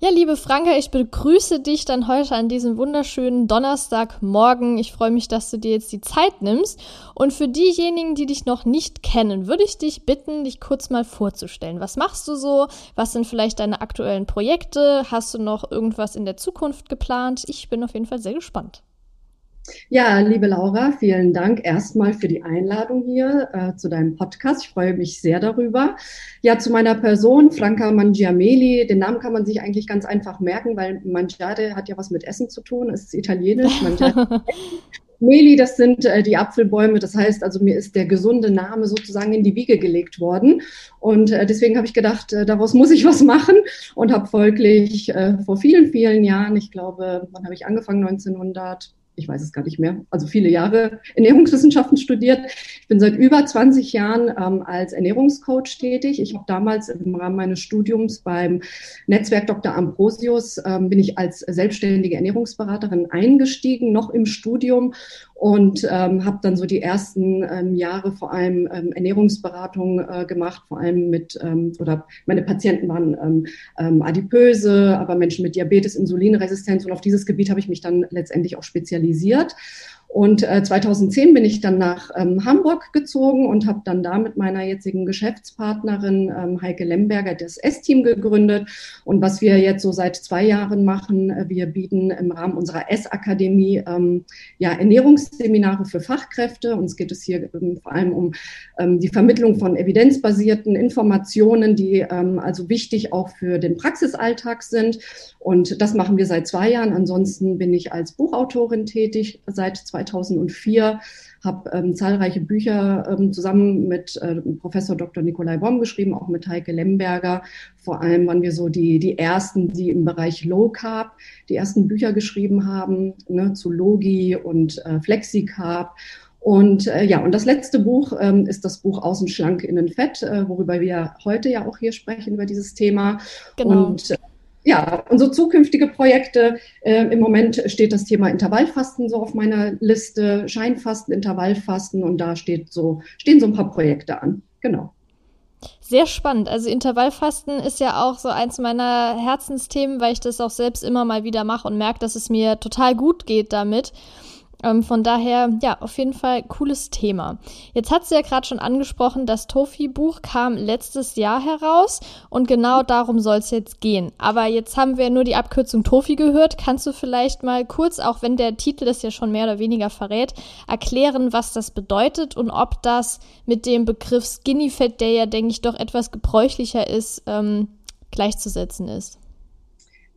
Ja, liebe Franka, ich begrüße dich dann heute an diesem wunderschönen Donnerstagmorgen. Ich freue mich, dass du dir jetzt die Zeit nimmst. Und für diejenigen, die dich noch nicht kennen, würde ich dich bitten, dich kurz mal vorzustellen. Was machst du so? Was sind vielleicht deine aktuellen Projekte? Hast du noch irgendwas in der Zukunft geplant? Ich bin auf jeden Fall sehr gespannt. Ja, liebe Laura, vielen Dank erstmal für die Einladung hier äh, zu deinem Podcast. Ich freue mich sehr darüber. Ja, zu meiner Person, Franca Mangiameli. Den Namen kann man sich eigentlich ganz einfach merken, weil Mangiare hat ja was mit Essen zu tun. Es ist italienisch. Meli, das sind äh, die Apfelbäume. Das heißt also, mir ist der gesunde Name sozusagen in die Wiege gelegt worden. Und äh, deswegen habe ich gedacht, äh, daraus muss ich was machen und habe folglich äh, vor vielen, vielen Jahren, ich glaube, wann habe ich angefangen? 1900 ich weiß es gar nicht mehr, also viele Jahre Ernährungswissenschaften studiert. Ich bin seit über 20 Jahren ähm, als Ernährungscoach tätig. Ich habe damals im Rahmen meines Studiums beim Netzwerk Dr. Ambrosius ähm, bin ich als selbstständige Ernährungsberaterin eingestiegen, noch im Studium und ähm, habe dann so die ersten ähm, Jahre vor allem ähm, Ernährungsberatung äh, gemacht, vor allem mit, ähm, oder meine Patienten waren ähm, ähm, adipöse, aber Menschen mit Diabetes, Insulinresistenz und auf dieses Gebiet habe ich mich dann letztendlich auch spezialisiert. Und äh, 2010 bin ich dann nach ähm, Hamburg gezogen und habe dann da mit meiner jetzigen Geschäftspartnerin ähm, Heike Lemberger das S-Team gegründet. Und was wir jetzt so seit zwei Jahren machen, äh, wir bieten im Rahmen unserer S-Akademie ähm, ja, Ernährungsseminare für Fachkräfte. Uns geht es hier ähm, vor allem um ähm, die Vermittlung von evidenzbasierten Informationen, die ähm, also wichtig auch für den Praxisalltag sind. Und das machen wir seit zwei Jahren. Ansonsten bin ich als Buchautorin tätig seit 2004, habe ähm, zahlreiche Bücher ähm, zusammen mit äh, Professor Dr. Nikolai Baum geschrieben, auch mit Heike Lemberger. Vor allem waren wir so die, die ersten, die im Bereich Low Carb die ersten Bücher geschrieben haben, ne, zu Logi und äh, Flexi Carb. Und äh, ja, und das letzte Buch ähm, ist das Buch Außen schlank, innen fett, äh, worüber wir heute ja auch hier sprechen über dieses Thema. Genau. Und ja, unsere zukünftige Projekte, äh, im Moment steht das Thema Intervallfasten so auf meiner Liste, Scheinfasten, Intervallfasten und da steht so, stehen so ein paar Projekte an. Genau. Sehr spannend. Also Intervallfasten ist ja auch so eins meiner Herzensthemen, weil ich das auch selbst immer mal wieder mache und merke, dass es mir total gut geht damit. Ähm, von daher, ja, auf jeden Fall cooles Thema. Jetzt hat sie ja gerade schon angesprochen, das Tofi-Buch kam letztes Jahr heraus und genau darum soll es jetzt gehen. Aber jetzt haben wir nur die Abkürzung Tofi gehört. Kannst du vielleicht mal kurz, auch wenn der Titel das ja schon mehr oder weniger verrät, erklären, was das bedeutet und ob das mit dem Begriff Skinny Fat, der ja, denke ich, doch etwas gebräuchlicher ist, ähm, gleichzusetzen ist?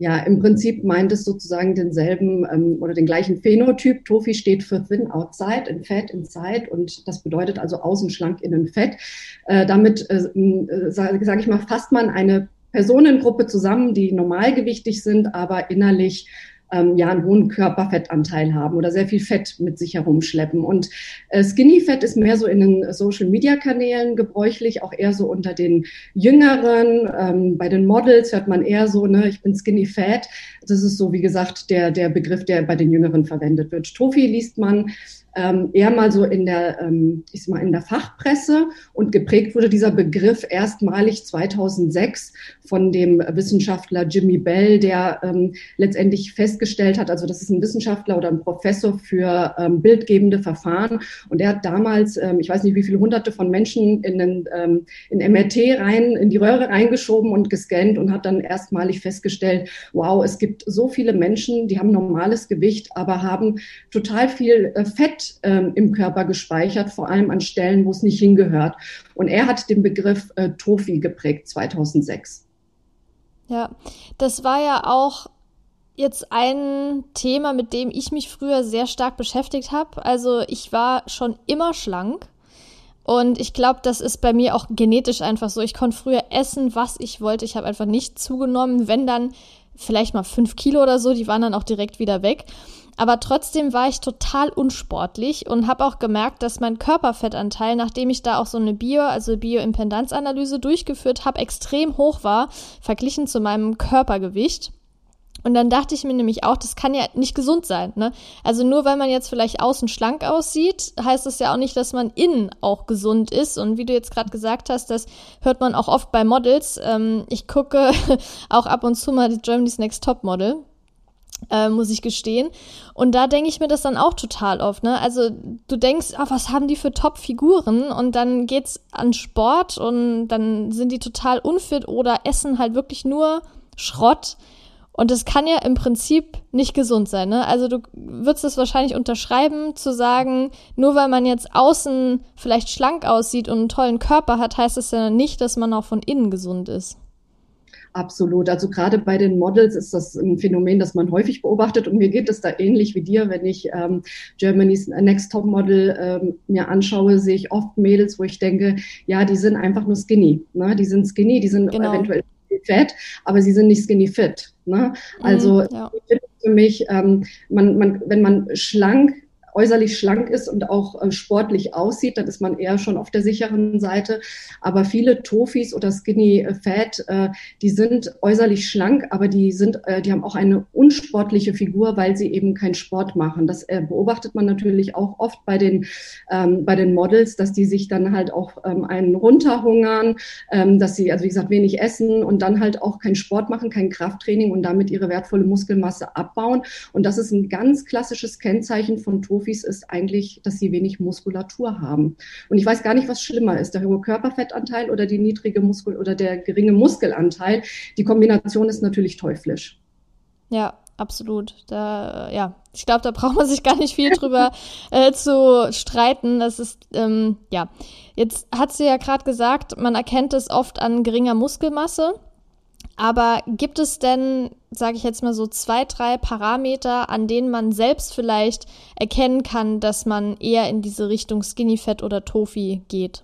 Ja, im Prinzip meint es sozusagen denselben ähm, oder den gleichen Phänotyp. Tofi steht für Thin Outside and Fat Inside und das bedeutet also außen schlank, innen fett. Äh, damit, äh, äh sage sag ich mal, fasst man eine Personengruppe zusammen, die normalgewichtig sind, aber innerlich ähm, ja einen hohen Körperfettanteil haben oder sehr viel Fett mit sich herumschleppen. Und äh, Skinny Fat ist mehr so in den Social Media Kanälen gebräuchlich, auch eher so unter den Jüngeren. Ähm, bei den Models hört man eher so, ne, ich bin Skinny Fat. Das ist so, wie gesagt, der, der Begriff, der bei den Jüngeren verwendet wird. Trophy liest man ähm, eher mal so in der, ähm, ich sag mal, in der Fachpresse. Und geprägt wurde dieser Begriff erstmalig 2006 von dem Wissenschaftler Jimmy Bell, der ähm, letztendlich festgestellt hat, also das ist ein Wissenschaftler oder ein Professor für ähm, bildgebende Verfahren. Und er hat damals, ähm, ich weiß nicht wie viele hunderte von Menschen in, den, ähm, in MRT rein, in die Röhre reingeschoben und gescannt und hat dann erstmalig festgestellt, wow, es gibt so viele Menschen, die haben normales Gewicht, aber haben total viel äh, Fett ähm, im Körper gespeichert, vor allem an Stellen, wo es nicht hingehört. Und er hat den Begriff äh, Tofi geprägt 2006. Ja, das war ja auch jetzt ein Thema, mit dem ich mich früher sehr stark beschäftigt habe. Also ich war schon immer schlank. Und ich glaube, das ist bei mir auch genetisch einfach so. Ich konnte früher essen, was ich wollte. Ich habe einfach nicht zugenommen. Wenn dann vielleicht mal fünf Kilo oder so, die waren dann auch direkt wieder weg. Aber trotzdem war ich total unsportlich und habe auch gemerkt, dass mein Körperfettanteil, nachdem ich da auch so eine Bio, also Bioimpedanzanalyse durchgeführt habe, extrem hoch war, verglichen zu meinem Körpergewicht. Und dann dachte ich mir nämlich auch, das kann ja nicht gesund sein. Ne? Also nur weil man jetzt vielleicht außen schlank aussieht, heißt das ja auch nicht, dass man innen auch gesund ist. Und wie du jetzt gerade gesagt hast, das hört man auch oft bei Models. Ähm, ich gucke auch ab und zu mal die Germany's Next Top Model äh, muss ich gestehen. Und da denke ich mir das dann auch total oft, ne? Also du denkst, ah, was haben die für Top-Figuren? Und dann geht's an Sport und dann sind die total unfit oder essen halt wirklich nur Schrott. Und das kann ja im Prinzip nicht gesund sein, ne? Also du würdest es wahrscheinlich unterschreiben, zu sagen, nur weil man jetzt außen vielleicht schlank aussieht und einen tollen Körper hat, heißt es ja nicht, dass man auch von innen gesund ist. Absolut. Also gerade bei den Models ist das ein Phänomen, das man häufig beobachtet. Und mir geht es da ähnlich wie dir, wenn ich ähm, Germany's Next Top Model ähm, mir anschaue, sehe ich oft Mädels, wo ich denke, ja, die sind einfach nur skinny. Ne? Die sind skinny, die sind genau. eventuell fett, aber sie sind nicht skinny fit. Ne? Also mm, ja. für mich, ähm, man, man, wenn man schlank äußerlich schlank ist und auch äh, sportlich aussieht, dann ist man eher schon auf der sicheren Seite. Aber viele Tofis oder Skinny Fat, äh, die sind äußerlich schlank, aber die sind, äh, die haben auch eine unsportliche Figur, weil sie eben keinen Sport machen. Das äh, beobachtet man natürlich auch oft bei den, ähm, bei den Models, dass die sich dann halt auch ähm, einen runterhungern, ähm, dass sie, also wie gesagt, wenig essen und dann halt auch keinen Sport machen, kein Krafttraining und damit ihre wertvolle Muskelmasse abbauen. Und das ist ein ganz klassisches Kennzeichen von Tofis Profis ist eigentlich, dass sie wenig Muskulatur haben. Und ich weiß gar nicht, was schlimmer ist, der hohe Körperfettanteil oder die niedrige Muskel oder der geringe Muskelanteil. Die Kombination ist natürlich teuflisch. Ja, absolut. Da, ja, ich glaube, da braucht man sich gar nicht viel drüber äh, zu streiten. Das ist, ähm, ja. Jetzt hat sie ja gerade gesagt, man erkennt es oft an geringer Muskelmasse. Aber gibt es denn, sage ich jetzt mal so, zwei, drei Parameter, an denen man selbst vielleicht erkennen kann, dass man eher in diese Richtung Skinny Fat oder Tofi geht?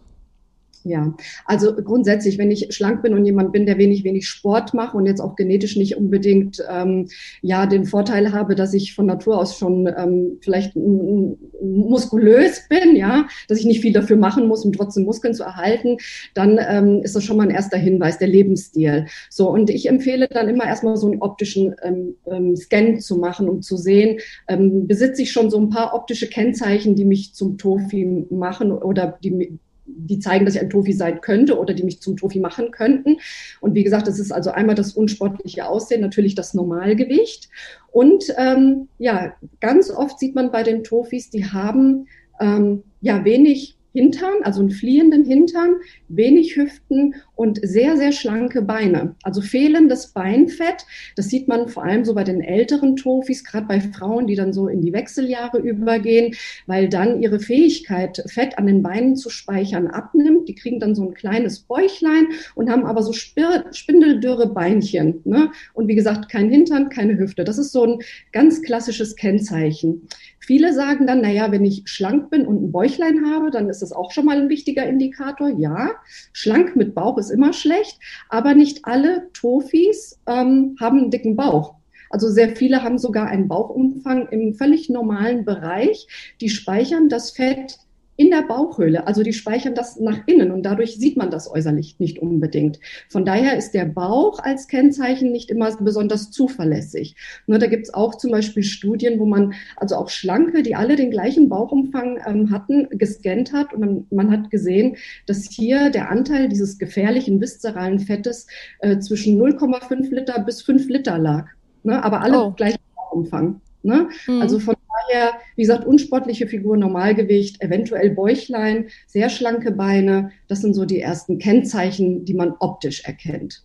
Ja, also grundsätzlich, wenn ich schlank bin und jemand bin, der wenig, wenig Sport macht und jetzt auch genetisch nicht unbedingt ähm, ja den Vorteil habe, dass ich von Natur aus schon ähm, vielleicht muskulös bin, ja, dass ich nicht viel dafür machen muss, um trotzdem Muskeln zu erhalten, dann ähm, ist das schon mal ein erster Hinweis, der Lebensstil. So, und ich empfehle dann immer erstmal so einen optischen ähm, ähm, Scan zu machen, um zu sehen, ähm, besitze ich schon so ein paar optische Kennzeichen, die mich zum Tofi machen oder die die zeigen, dass ich ein Tofi sein könnte oder die mich zum Tofi machen könnten. Und wie gesagt, das ist also einmal das unsportliche Aussehen, natürlich das Normalgewicht. Und ähm, ja, ganz oft sieht man bei den Tofis, die haben ähm, ja wenig Hintern, also einen fliehenden Hintern, wenig Hüften und sehr, sehr schlanke Beine. Also fehlendes Beinfett, das sieht man vor allem so bei den älteren Tofis, gerade bei Frauen, die dann so in die Wechseljahre übergehen, weil dann ihre Fähigkeit, Fett an den Beinen zu speichern, abnimmt. Die kriegen dann so ein kleines Bäuchlein und haben aber so spindeldürre Beinchen. Ne? Und wie gesagt, kein Hintern, keine Hüfte. Das ist so ein ganz klassisches Kennzeichen. Viele sagen dann, naja, wenn ich schlank bin und ein Bäuchlein habe, dann ist das auch schon mal ein wichtiger Indikator. Ja, schlank mit Bauch ist immer schlecht, aber nicht alle Tofis ähm, haben einen dicken Bauch. Also sehr viele haben sogar einen Bauchumfang im völlig normalen Bereich. Die speichern das Fett in der Bauchhöhle. Also die speichern das nach innen und dadurch sieht man das äußerlich nicht unbedingt. Von daher ist der Bauch als Kennzeichen nicht immer besonders zuverlässig. Nur da gibt es auch zum Beispiel Studien, wo man also auch Schlanke, die alle den gleichen Bauchumfang ähm, hatten, gescannt hat und man, man, hat gesehen, dass hier der Anteil dieses gefährlichen viszeralen Fettes äh, zwischen 0,5 Liter bis 5 Liter lag. Ne? Aber alle oh. gleichen Bauchumfang. Ne? Mhm. Also von daher, wie gesagt, unsportliche Figur, Normalgewicht, eventuell Bäuchlein, sehr schlanke Beine. Das sind so die ersten Kennzeichen, die man optisch erkennt.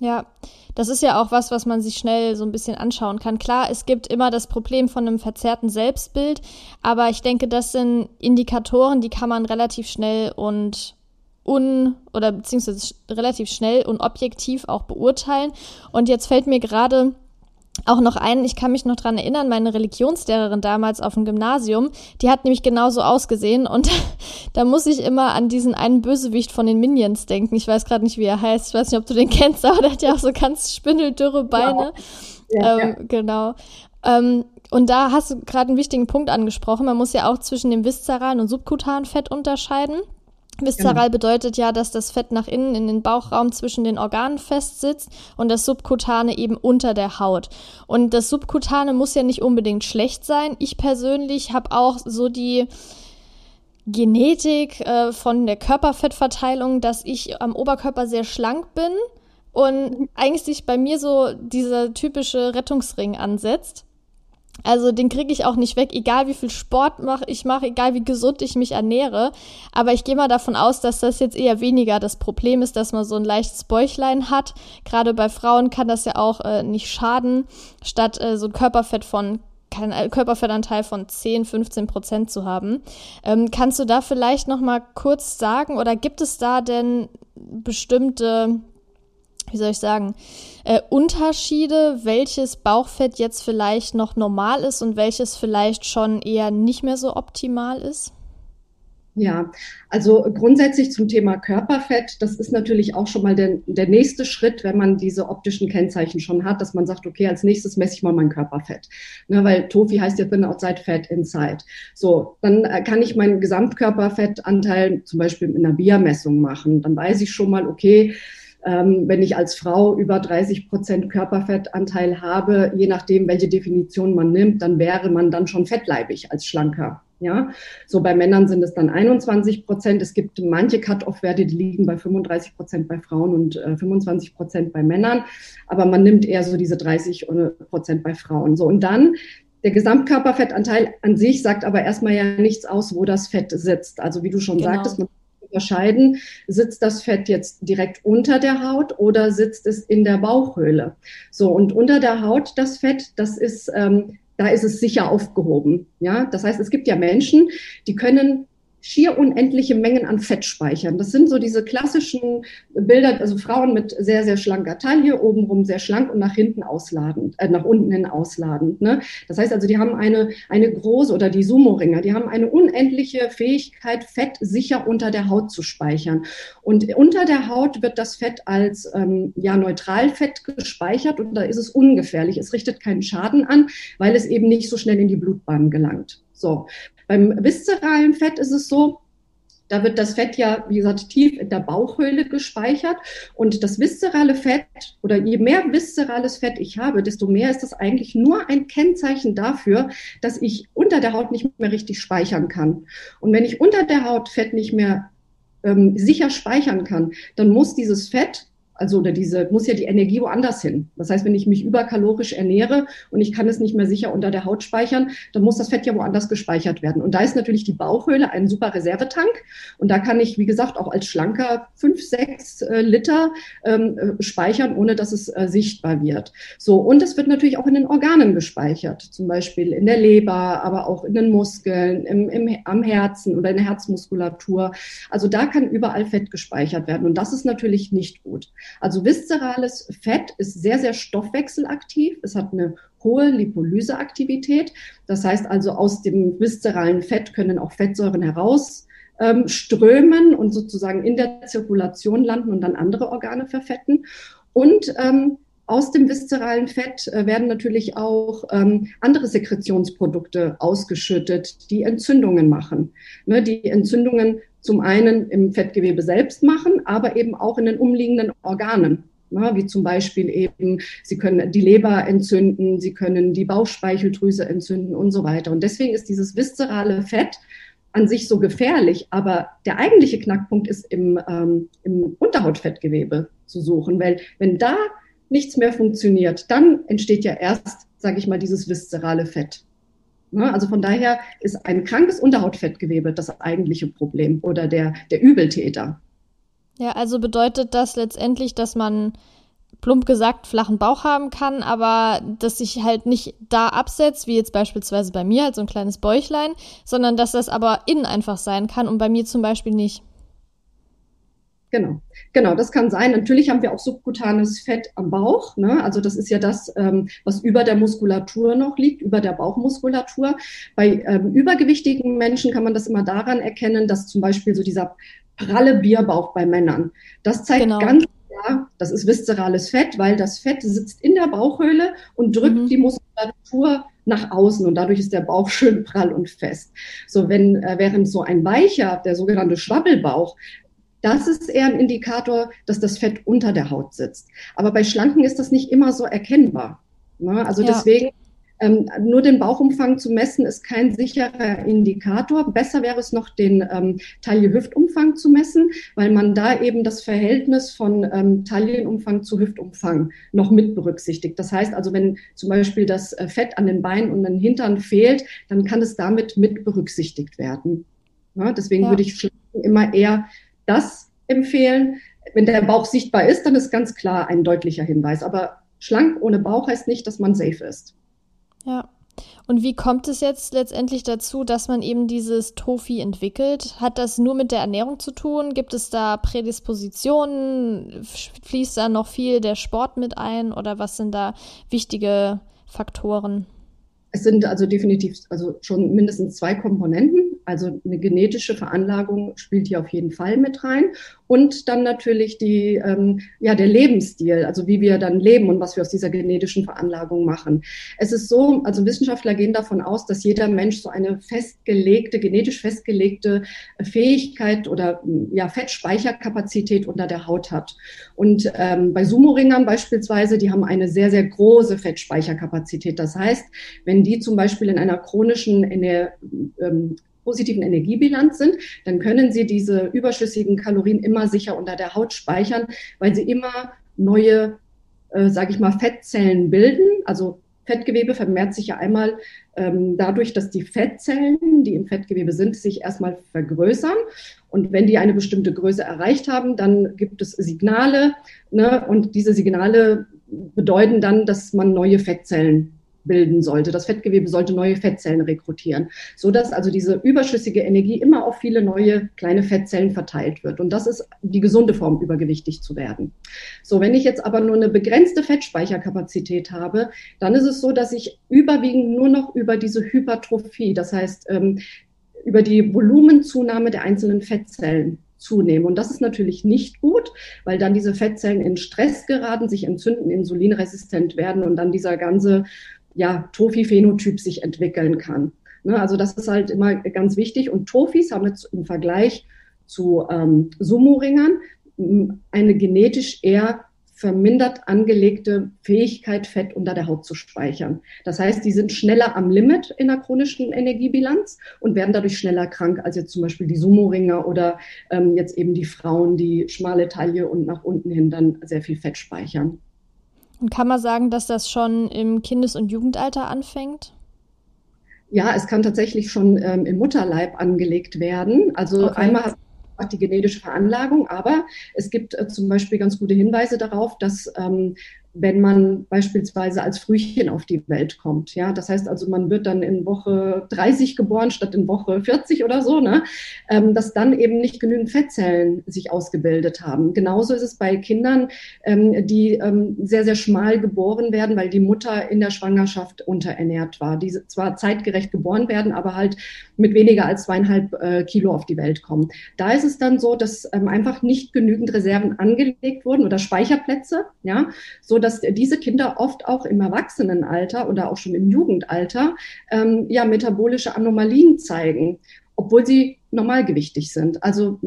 Ja, das ist ja auch was, was man sich schnell so ein bisschen anschauen kann. Klar, es gibt immer das Problem von einem verzerrten Selbstbild, aber ich denke, das sind Indikatoren, die kann man relativ schnell und un oder beziehungsweise relativ schnell und objektiv auch beurteilen. Und jetzt fällt mir gerade auch noch einen, ich kann mich noch dran erinnern, meine Religionslehrerin damals auf dem Gymnasium, die hat nämlich genauso ausgesehen und da muss ich immer an diesen einen Bösewicht von den Minions denken. Ich weiß gerade nicht, wie er heißt. Ich weiß nicht, ob du den kennst, aber der hat ja auch so ganz spindeldürre Beine. Ja. Ja, ähm, ja. Genau. Ähm, und da hast du gerade einen wichtigen Punkt angesprochen. Man muss ja auch zwischen dem viszeralen und subkutanen Fett unterscheiden. Viszeral genau. bedeutet ja, dass das Fett nach innen in den Bauchraum zwischen den Organen festsitzt und das Subkutane eben unter der Haut. Und das Subkutane muss ja nicht unbedingt schlecht sein. Ich persönlich habe auch so die Genetik äh, von der Körperfettverteilung, dass ich am Oberkörper sehr schlank bin und eigentlich sich bei mir so dieser typische Rettungsring ansetzt. Also den kriege ich auch nicht weg, egal wie viel Sport mach, ich mache, egal wie gesund ich mich ernähre. Aber ich gehe mal davon aus, dass das jetzt eher weniger das Problem ist, dass man so ein leichtes Bäuchlein hat. Gerade bei Frauen kann das ja auch äh, nicht schaden, statt äh, so ein Körperfett von kein äh, Körperfettanteil von 10, 15 Prozent zu haben. Ähm, kannst du da vielleicht noch mal kurz sagen oder gibt es da denn bestimmte wie soll ich sagen, äh, Unterschiede, welches Bauchfett jetzt vielleicht noch normal ist und welches vielleicht schon eher nicht mehr so optimal ist? Ja, also grundsätzlich zum Thema Körperfett, das ist natürlich auch schon mal der, der nächste Schritt, wenn man diese optischen Kennzeichen schon hat, dass man sagt, okay, als nächstes messe ich mal mein Körperfett. Ne, weil Tofi heißt ja bin outside fat inside. So, dann äh, kann ich meinen Gesamtkörperfettanteil zum Beispiel in einer Biermessung machen. Dann weiß ich schon mal, okay, ähm, wenn ich als Frau über 30 Prozent Körperfettanteil habe, je nachdem, welche Definition man nimmt, dann wäre man dann schon fettleibig als Schlanker. Ja, so bei Männern sind es dann 21 Prozent. Es gibt manche Cut-off-Werte, die liegen bei 35 Prozent bei Frauen und äh, 25 Prozent bei Männern. Aber man nimmt eher so diese 30 Prozent bei Frauen. So und dann der Gesamtkörperfettanteil an sich sagt aber erstmal ja nichts aus, wo das Fett sitzt. Also wie du schon genau. sagtest, man unterscheiden, sitzt das Fett jetzt direkt unter der Haut oder sitzt es in der Bauchhöhle. So, und unter der Haut das Fett, das ist, ähm, da ist es sicher aufgehoben. Ja, das heißt, es gibt ja Menschen, die können schier unendliche Mengen an Fett speichern. Das sind so diese klassischen Bilder, also Frauen mit sehr, sehr schlanker Taille, obenrum sehr schlank und nach hinten ausladend, äh, nach unten hin ausladend. Ne? Das heißt also, die haben eine, eine große, oder die Sumo-Ringer, die haben eine unendliche Fähigkeit, Fett sicher unter der Haut zu speichern. Und unter der Haut wird das Fett als ähm, ja, Neutralfett gespeichert und da ist es ungefährlich. Es richtet keinen Schaden an, weil es eben nicht so schnell in die Blutbahn gelangt. So, beim viszeralen Fett ist es so, da wird das Fett ja, wie gesagt, tief in der Bauchhöhle gespeichert. Und das viszerale Fett oder je mehr viszerales Fett ich habe, desto mehr ist das eigentlich nur ein Kennzeichen dafür, dass ich unter der Haut nicht mehr richtig speichern kann. Und wenn ich unter der Haut Fett nicht mehr ähm, sicher speichern kann, dann muss dieses Fett also oder diese muss ja die Energie woanders hin. Das heißt, wenn ich mich überkalorisch ernähre und ich kann es nicht mehr sicher unter der Haut speichern, dann muss das Fett ja woanders gespeichert werden. Und da ist natürlich die Bauchhöhle ein super Reservetank. Und da kann ich, wie gesagt, auch als Schlanker fünf, sechs äh, Liter ähm, äh, speichern, ohne dass es äh, sichtbar wird. So und es wird natürlich auch in den Organen gespeichert, zum Beispiel in der Leber, aber auch in den Muskeln, im, im, am Herzen oder in der Herzmuskulatur. Also da kann überall Fett gespeichert werden. Und das ist natürlich nicht gut. Also viszerales Fett ist sehr, sehr stoffwechselaktiv. Es hat eine hohe Lipolyseaktivität. Das heißt also, aus dem viszeralen Fett können auch Fettsäuren heraus ähm, strömen und sozusagen in der Zirkulation landen und dann andere Organe verfetten. Und ähm, aus dem viszeralen Fett äh, werden natürlich auch ähm, andere Sekretionsprodukte ausgeschüttet, die Entzündungen machen. Ne, die Entzündungen zum einen im Fettgewebe selbst machen, aber eben auch in den umliegenden Organen. Ja, wie zum Beispiel eben, sie können die Leber entzünden, sie können die Bauchspeicheldrüse entzünden und so weiter. Und deswegen ist dieses viszerale Fett an sich so gefährlich, aber der eigentliche Knackpunkt ist im, ähm, im Unterhautfettgewebe zu suchen, weil wenn da nichts mehr funktioniert, dann entsteht ja erst, sage ich mal, dieses viszerale Fett. Ne? Also von daher ist ein krankes Unterhautfettgewebe das eigentliche Problem oder der, der Übeltäter. Ja, also bedeutet das letztendlich, dass man plump gesagt flachen Bauch haben kann, aber dass sich halt nicht da absetzt, wie jetzt beispielsweise bei mir, halt so ein kleines Bäuchlein, sondern dass das aber innen einfach sein kann und bei mir zum Beispiel nicht. Genau, genau, das kann sein. Natürlich haben wir auch subkutanes Fett am Bauch. Ne? Also das ist ja das, ähm, was über der Muskulatur noch liegt, über der Bauchmuskulatur. Bei ähm, übergewichtigen Menschen kann man das immer daran erkennen, dass zum Beispiel so dieser pralle Bierbauch bei Männern, das zeigt genau. ganz klar, das ist viszerales Fett, weil das Fett sitzt in der Bauchhöhle und drückt mhm. die Muskulatur nach außen und dadurch ist der Bauch schön prall und fest. So, wenn, äh, während so ein weicher, der sogenannte Schwabbelbauch, das ist eher ein Indikator, dass das Fett unter der Haut sitzt. Aber bei Schlanken ist das nicht immer so erkennbar. Ne? Also ja. deswegen ähm, nur den Bauchumfang zu messen ist kein sicherer Indikator. Besser wäre es noch, den ähm, Taille-Hüftumfang zu messen, weil man da eben das Verhältnis von ähm, Taillenumfang zu Hüftumfang noch mit berücksichtigt. Das heißt also, wenn zum Beispiel das äh, Fett an den Beinen und den Hintern fehlt, dann kann es damit mit berücksichtigt werden. Ja, deswegen ja. würde ich immer eher das empfehlen. Wenn der Bauch sichtbar ist, dann ist ganz klar ein deutlicher Hinweis. Aber schlank ohne Bauch heißt nicht, dass man safe ist. Ja. Und wie kommt es jetzt letztendlich dazu, dass man eben dieses Tofi entwickelt? Hat das nur mit der Ernährung zu tun? Gibt es da Prädispositionen? Fließt da noch viel der Sport mit ein? Oder was sind da wichtige Faktoren? Es sind also definitiv also schon mindestens zwei Komponenten. Also eine genetische Veranlagung spielt hier auf jeden Fall mit rein. Und dann natürlich die, ähm, ja, der Lebensstil, also wie wir dann leben und was wir aus dieser genetischen Veranlagung machen. Es ist so, also Wissenschaftler gehen davon aus, dass jeder Mensch so eine festgelegte, genetisch festgelegte Fähigkeit oder ja, Fettspeicherkapazität unter der Haut hat. Und ähm, bei Sumo-Ringern beispielsweise, die haben eine sehr, sehr große Fettspeicherkapazität. Das heißt, wenn die zum Beispiel in einer chronischen in der, ähm, positiven Energiebilanz sind, dann können Sie diese überschüssigen Kalorien immer sicher unter der Haut speichern, weil Sie immer neue, äh, sage ich mal, Fettzellen bilden. Also Fettgewebe vermehrt sich ja einmal ähm, dadurch, dass die Fettzellen, die im Fettgewebe sind, sich erstmal vergrößern. Und wenn die eine bestimmte Größe erreicht haben, dann gibt es Signale. Ne? Und diese Signale bedeuten dann, dass man neue Fettzellen bilden sollte. Das Fettgewebe sollte neue Fettzellen rekrutieren, so dass also diese überschüssige Energie immer auf viele neue kleine Fettzellen verteilt wird. Und das ist die gesunde Form, übergewichtig zu werden. So, wenn ich jetzt aber nur eine begrenzte Fettspeicherkapazität habe, dann ist es so, dass ich überwiegend nur noch über diese Hypertrophie, das heißt ähm, über die Volumenzunahme der einzelnen Fettzellen zunehme. Und das ist natürlich nicht gut, weil dann diese Fettzellen in Stress geraten, sich entzünden, insulinresistent werden und dann dieser ganze ja, Tofi-Phänotyp sich entwickeln kann. Ne, also das ist halt immer ganz wichtig. Und Tofis haben jetzt im Vergleich zu ähm, Sumo-Ringern eine genetisch eher vermindert angelegte Fähigkeit, Fett unter der Haut zu speichern. Das heißt, die sind schneller am Limit in der chronischen Energiebilanz und werden dadurch schneller krank als jetzt zum Beispiel die Sumo-Ringer oder ähm, jetzt eben die Frauen, die schmale Taille und nach unten hin dann sehr viel Fett speichern. Und kann man sagen, dass das schon im Kindes- und Jugendalter anfängt? Ja, es kann tatsächlich schon ähm, im Mutterleib angelegt werden. Also okay. einmal hat die genetische Veranlagung, aber es gibt äh, zum Beispiel ganz gute Hinweise darauf, dass ähm, wenn man beispielsweise als Frühchen auf die Welt kommt. Ja, das heißt also, man wird dann in Woche 30 geboren statt in Woche 40 oder so, ne? Ähm, dass dann eben nicht genügend Fettzellen sich ausgebildet haben. Genauso ist es bei Kindern, ähm, die ähm, sehr, sehr schmal geboren werden, weil die Mutter in der Schwangerschaft unterernährt war, die zwar zeitgerecht geboren werden, aber halt mit weniger als zweieinhalb äh, Kilo auf die Welt kommen. Da ist es dann so, dass ähm, einfach nicht genügend Reserven angelegt wurden oder Speicherplätze, ja, so dass diese Kinder oft auch im Erwachsenenalter oder auch schon im Jugendalter ähm, ja metabolische Anomalien zeigen, obwohl sie normalgewichtig sind. Also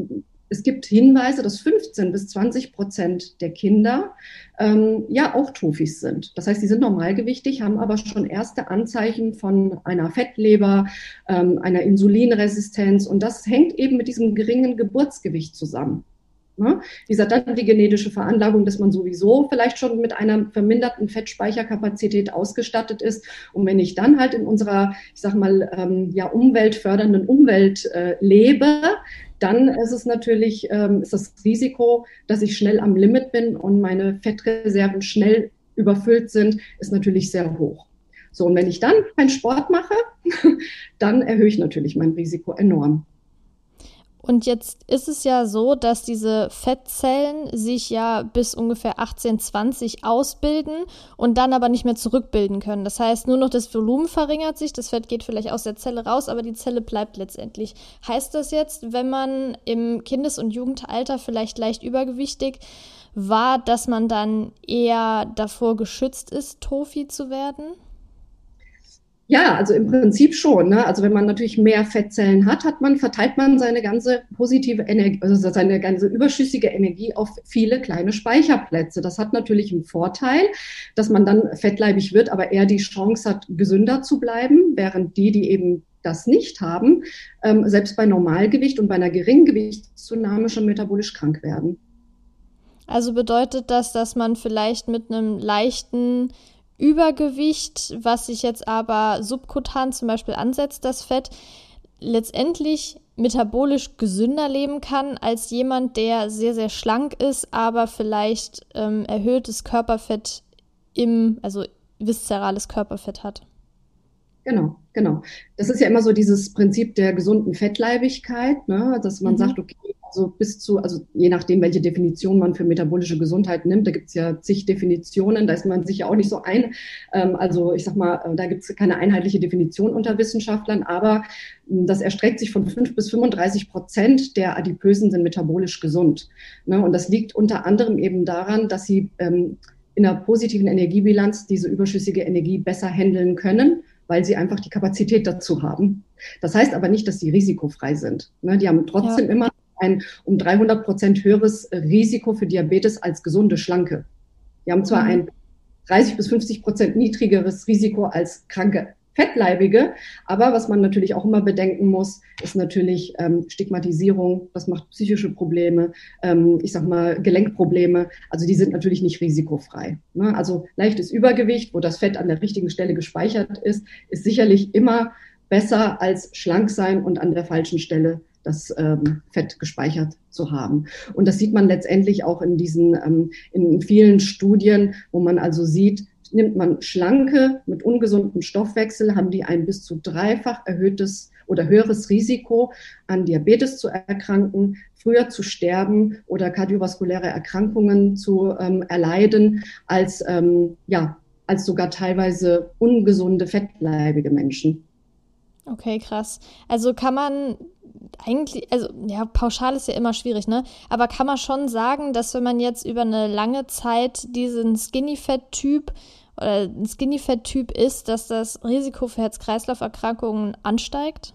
es gibt Hinweise, dass 15 bis 20 Prozent der Kinder ähm, ja auch Tofis sind. Das heißt, sie sind normalgewichtig, haben aber schon erste Anzeichen von einer Fettleber, ähm, einer Insulinresistenz und das hängt eben mit diesem geringen Geburtsgewicht zusammen. Ne? Wie gesagt, dann die genetische Veranlagung, dass man sowieso vielleicht schon mit einer verminderten Fettspeicherkapazität ausgestattet ist. Und wenn ich dann halt in unserer, ich sag mal, ähm, ja, umweltfördernden Umwelt äh, lebe, dann ist es natürlich, ähm, ist das Risiko, dass ich schnell am Limit bin und meine Fettreserven schnell überfüllt sind, ist natürlich sehr hoch. So, und wenn ich dann keinen Sport mache, dann erhöhe ich natürlich mein Risiko enorm. Und jetzt ist es ja so, dass diese Fettzellen sich ja bis ungefähr 18, 20 ausbilden und dann aber nicht mehr zurückbilden können. Das heißt, nur noch das Volumen verringert sich, das Fett geht vielleicht aus der Zelle raus, aber die Zelle bleibt letztendlich. Heißt das jetzt, wenn man im Kindes- und Jugendalter vielleicht leicht übergewichtig war, dass man dann eher davor geschützt ist, Tofi zu werden? Ja, also im Prinzip schon. Ne? Also wenn man natürlich mehr Fettzellen hat, hat man, verteilt man seine ganze positive Energie, also seine ganze überschüssige Energie auf viele kleine Speicherplätze. Das hat natürlich einen Vorteil, dass man dann fettleibig wird, aber eher die Chance hat, gesünder zu bleiben, während die, die eben das nicht haben, ähm, selbst bei Normalgewicht und bei einer geringen Gewichtszunahme schon metabolisch krank werden. Also bedeutet das, dass man vielleicht mit einem leichten Übergewicht, was sich jetzt aber subkutan zum Beispiel ansetzt, das Fett, letztendlich metabolisch gesünder leben kann als jemand, der sehr, sehr schlank ist, aber vielleicht ähm, erhöhtes Körperfett im, also viszerales Körperfett hat. Genau, genau. Das ist ja immer so dieses Prinzip der gesunden Fettleibigkeit, ne? dass man mhm. sagt, okay, also bis zu, also je nachdem, welche Definition man für metabolische Gesundheit nimmt, da gibt es ja zig Definitionen, da ist man sich ja auch nicht so ein. Ähm, also ich sag mal, äh, da gibt es keine einheitliche Definition unter Wissenschaftlern, aber hm, das erstreckt sich von 5 bis 35 Prozent der Adipösen sind metabolisch gesund. Ne? Und das liegt unter anderem eben daran, dass sie ähm, in einer positiven Energiebilanz diese überschüssige Energie besser handeln können weil sie einfach die Kapazität dazu haben. Das heißt aber nicht, dass sie risikofrei sind. Ne? Die haben trotzdem ja. immer ein um 300 Prozent höheres Risiko für Diabetes als gesunde Schlanke. Wir haben zwar mhm. ein 30 bis 50 Prozent niedrigeres Risiko als kranke Fettleibige, aber was man natürlich auch immer bedenken muss, ist natürlich ähm, Stigmatisierung, das macht psychische Probleme, ähm, ich sag mal Gelenkprobleme, also die sind natürlich nicht risikofrei. Ne? Also leichtes Übergewicht, wo das Fett an der richtigen Stelle gespeichert ist, ist sicherlich immer besser als schlank sein und an der falschen Stelle das ähm, Fett gespeichert zu haben. Und das sieht man letztendlich auch in diesen, ähm, in vielen Studien, wo man also sieht, nimmt man Schlanke mit ungesundem Stoffwechsel, haben die ein bis zu dreifach erhöhtes oder höheres Risiko, an Diabetes zu erkranken, früher zu sterben oder kardiovaskuläre Erkrankungen zu ähm, erleiden, als, ähm, ja, als sogar teilweise ungesunde, fettleibige Menschen. Okay, krass. Also kann man eigentlich, also ja, pauschal ist ja immer schwierig, ne? Aber kann man schon sagen, dass wenn man jetzt über eine lange Zeit diesen Skinny-Fat-Typ oder Skinny-Fat-Typ ist, dass das Risiko für Herz-Kreislauf-Erkrankungen ansteigt?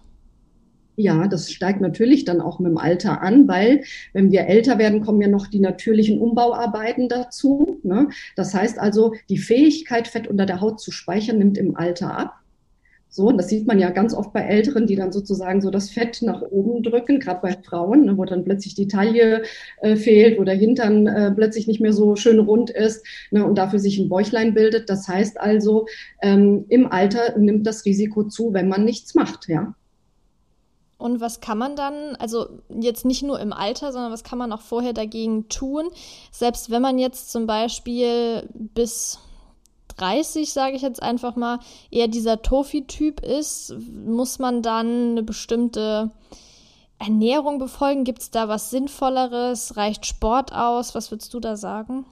Ja, das steigt natürlich dann auch mit dem Alter an, weil wenn wir älter werden, kommen ja noch die natürlichen Umbauarbeiten dazu. Ne? Das heißt also, die Fähigkeit, Fett unter der Haut zu speichern, nimmt im Alter ab. So, und das sieht man ja ganz oft bei Älteren, die dann sozusagen so das Fett nach oben drücken, gerade bei Frauen, ne, wo dann plötzlich die Taille äh, fehlt oder Hintern äh, plötzlich nicht mehr so schön rund ist ne, und dafür sich ein Bäuchlein bildet. Das heißt also, ähm, im Alter nimmt das Risiko zu, wenn man nichts macht, ja. Und was kann man dann, also jetzt nicht nur im Alter, sondern was kann man auch vorher dagegen tun? Selbst wenn man jetzt zum Beispiel bis 30, sage ich jetzt einfach mal, eher dieser Tofi-Typ ist, muss man dann eine bestimmte Ernährung befolgen? Gibt es da was Sinnvolleres? Reicht Sport aus? Was würdest du da sagen?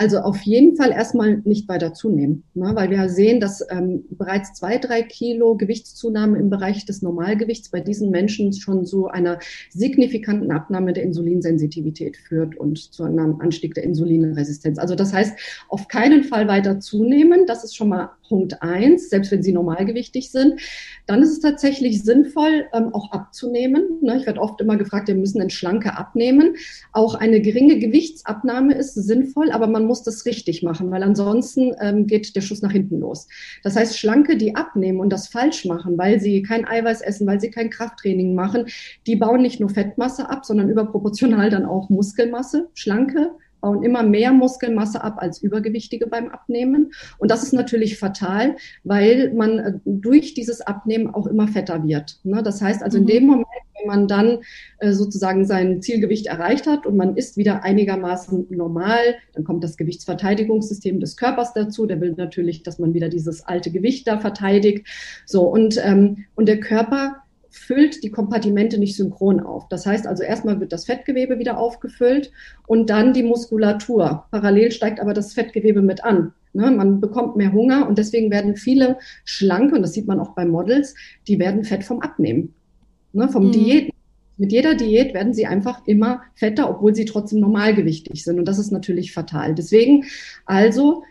Also auf jeden Fall erstmal nicht weiter zunehmen, ne? weil wir sehen, dass ähm, bereits zwei, drei Kilo Gewichtszunahme im Bereich des Normalgewichts bei diesen Menschen schon zu einer signifikanten Abnahme der Insulinsensitivität führt und zu einem Anstieg der Insulinresistenz. Also das heißt, auf keinen Fall weiter zunehmen. Das ist schon mal Punkt eins, selbst wenn sie normalgewichtig sind. Dann ist es tatsächlich sinnvoll, ähm, auch abzunehmen. Ne? Ich werde oft immer gefragt, wir müssen ein Schlanke abnehmen. Auch eine geringe Gewichtsabnahme ist sinnvoll, aber man muss das richtig machen, weil ansonsten ähm, geht der Schuss nach hinten los. Das heißt, Schlanke, die abnehmen und das falsch machen, weil sie kein Eiweiß essen, weil sie kein Krafttraining machen, die bauen nicht nur Fettmasse ab, sondern überproportional dann auch Muskelmasse. Schlanke bauen immer mehr Muskelmasse ab als Übergewichtige beim Abnehmen. Und das ist natürlich fatal, weil man äh, durch dieses Abnehmen auch immer fetter wird. Ne? Das heißt also in mhm. dem Moment, wenn man dann äh, sozusagen sein Zielgewicht erreicht hat und man ist wieder einigermaßen normal, dann kommt das Gewichtsverteidigungssystem des Körpers dazu. Der will natürlich, dass man wieder dieses alte Gewicht da verteidigt. So und, ähm, und der Körper füllt die Kompartimente nicht synchron auf. Das heißt also, erstmal wird das Fettgewebe wieder aufgefüllt und dann die Muskulatur. Parallel steigt aber das Fettgewebe mit an. Ne, man bekommt mehr Hunger und deswegen werden viele Schlanke, und das sieht man auch bei Models, die werden Fett vom Abnehmen, ne, vom mhm. Diäten. Mit jeder Diät werden sie einfach immer fetter, obwohl sie trotzdem normalgewichtig sind. Und das ist natürlich fatal. Deswegen also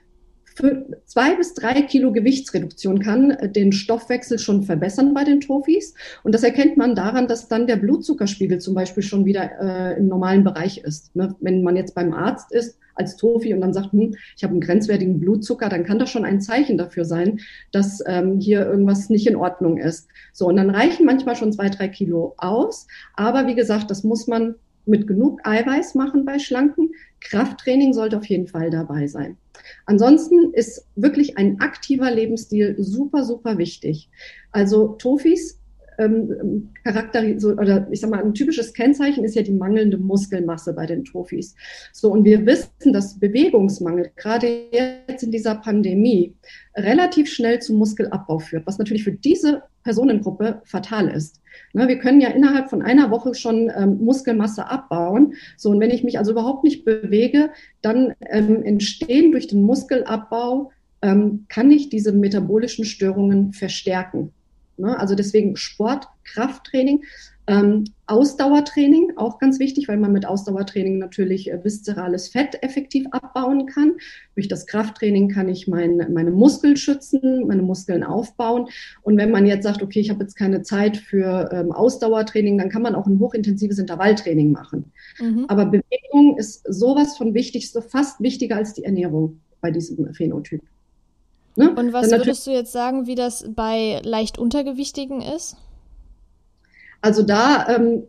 zwei bis drei Kilo Gewichtsreduktion kann äh, den Stoffwechsel schon verbessern bei den Tofis. Und das erkennt man daran, dass dann der Blutzuckerspiegel zum Beispiel schon wieder äh, im normalen Bereich ist. Ne? Wenn man jetzt beim Arzt ist als Tofi und dann sagt, hm, ich habe einen grenzwertigen Blutzucker, dann kann das schon ein Zeichen dafür sein, dass ähm, hier irgendwas nicht in Ordnung ist. So, und dann reichen manchmal schon zwei, drei Kilo aus. Aber wie gesagt, das muss man mit genug Eiweiß machen bei Schlanken. Krafttraining sollte auf jeden Fall dabei sein. Ansonsten ist wirklich ein aktiver Lebensstil super, super wichtig. Also Tofis ähm, Charakter, so, oder ich sag mal, ein typisches Kennzeichen ist ja die mangelnde Muskelmasse bei den Tofis. So, und wir wissen, dass Bewegungsmangel gerade jetzt in dieser Pandemie relativ schnell zu Muskelabbau führt, was natürlich für diese Personengruppe fatal ist. Ne, wir können ja innerhalb von einer Woche schon ähm, Muskelmasse abbauen. So, und wenn ich mich also überhaupt nicht bewege, dann ähm, entstehen durch den Muskelabbau, ähm, kann ich diese metabolischen Störungen verstärken. Ne? Also deswegen Sport, Krafttraining, ähm, Ausdauertraining, auch ganz wichtig, weil man mit Ausdauertraining natürlich äh, viszerales Fett effektiv abbauen kann. Durch das Krafttraining kann ich mein, meine Muskeln schützen, meine Muskeln aufbauen. Und wenn man jetzt sagt, okay, ich habe jetzt keine Zeit für ähm, Ausdauertraining, dann kann man auch ein hochintensives Intervalltraining machen. Mhm. Aber Bewegung ist sowas von wichtig, so fast wichtiger als die Ernährung bei diesem Phänotyp. Ne? Und was würdest du jetzt sagen, wie das bei leicht Untergewichtigen ist? Also da, ähm,